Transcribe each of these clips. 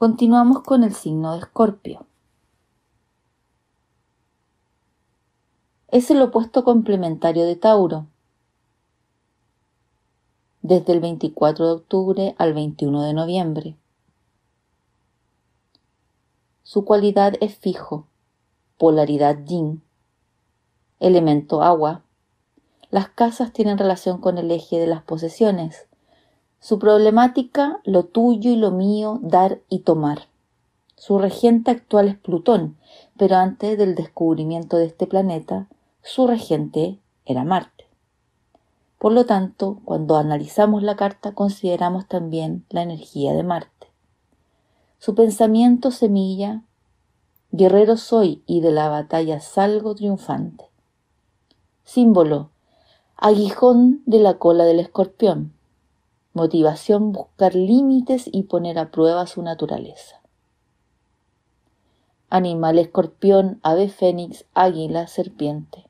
Continuamos con el signo de Escorpio. Es el opuesto complementario de Tauro. Desde el 24 de octubre al 21 de noviembre. Su cualidad es fijo, polaridad yin, elemento agua. Las casas tienen relación con el eje de las posesiones. Su problemática, lo tuyo y lo mío, dar y tomar. Su regente actual es Plutón, pero antes del descubrimiento de este planeta, su regente era Marte. Por lo tanto, cuando analizamos la carta consideramos también la energía de Marte. Su pensamiento semilla, guerrero soy y de la batalla salgo triunfante. Símbolo, aguijón de la cola del escorpión. Motivación, buscar límites y poner a prueba su naturaleza. Animal escorpión, ave fénix, águila, serpiente.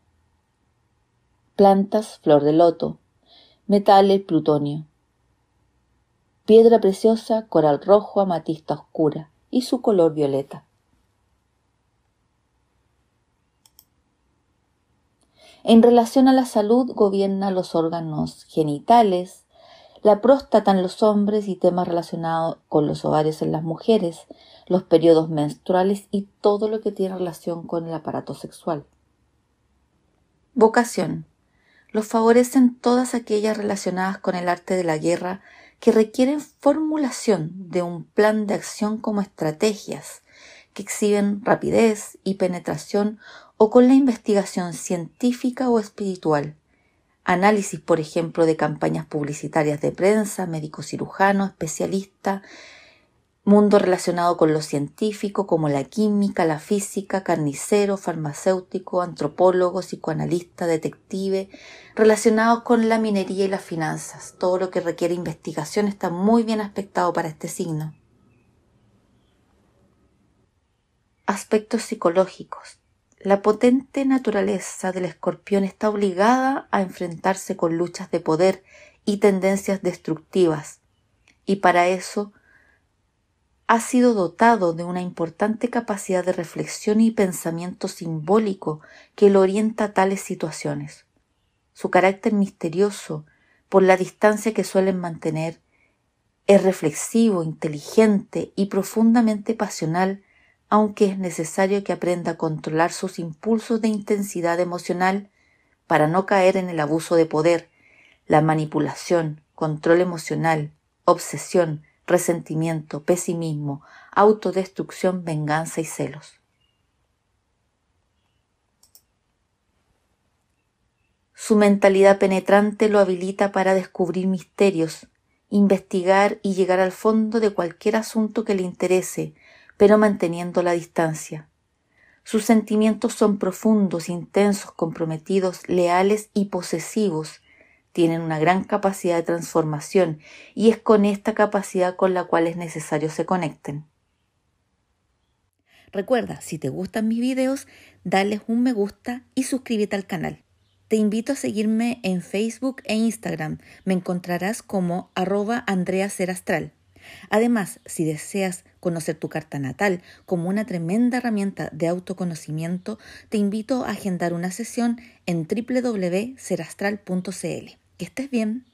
Plantas, flor de loto. Metales, plutonio piedra preciosa, coral rojo, amatista oscura y su color violeta. En relación a la salud gobierna los órganos genitales, la próstata en los hombres y temas relacionados con los ovarios en las mujeres, los periodos menstruales y todo lo que tiene relación con el aparato sexual. Vocación. Los favorecen todas aquellas relacionadas con el arte de la guerra que requieren formulación de un plan de acción como estrategias que exhiben rapidez y penetración o con la investigación científica o espiritual. Análisis, por ejemplo, de campañas publicitarias de prensa, médico cirujano, especialista, mundo relacionado con lo científico como la química, la física, carnicero, farmacéutico, antropólogo, psicoanalista, detective, relacionados con la minería y las finanzas. Todo lo que requiere investigación está muy bien aspectado para este signo. Aspectos psicológicos. La potente naturaleza del escorpión está obligada a enfrentarse con luchas de poder y tendencias destructivas, y para eso ha sido dotado de una importante capacidad de reflexión y pensamiento simbólico que lo orienta a tales situaciones. Su carácter misterioso, por la distancia que suelen mantener, es reflexivo, inteligente y profundamente pasional, aunque es necesario que aprenda a controlar sus impulsos de intensidad emocional para no caer en el abuso de poder, la manipulación, control emocional, obsesión, resentimiento, pesimismo, autodestrucción, venganza y celos. Su mentalidad penetrante lo habilita para descubrir misterios, investigar y llegar al fondo de cualquier asunto que le interese, pero manteniendo la distancia. Sus sentimientos son profundos, intensos, comprometidos, leales y posesivos, tienen una gran capacidad de transformación y es con esta capacidad con la cual es necesario se conecten. Recuerda, si te gustan mis videos, dale un me gusta y suscríbete al canal. Te invito a seguirme en Facebook e Instagram. Me encontrarás como arroba Andrea Serastral. Además, si deseas conocer tu carta natal como una tremenda herramienta de autoconocimiento, te invito a agendar una sesión en www.serastral.cl. Que estés bien.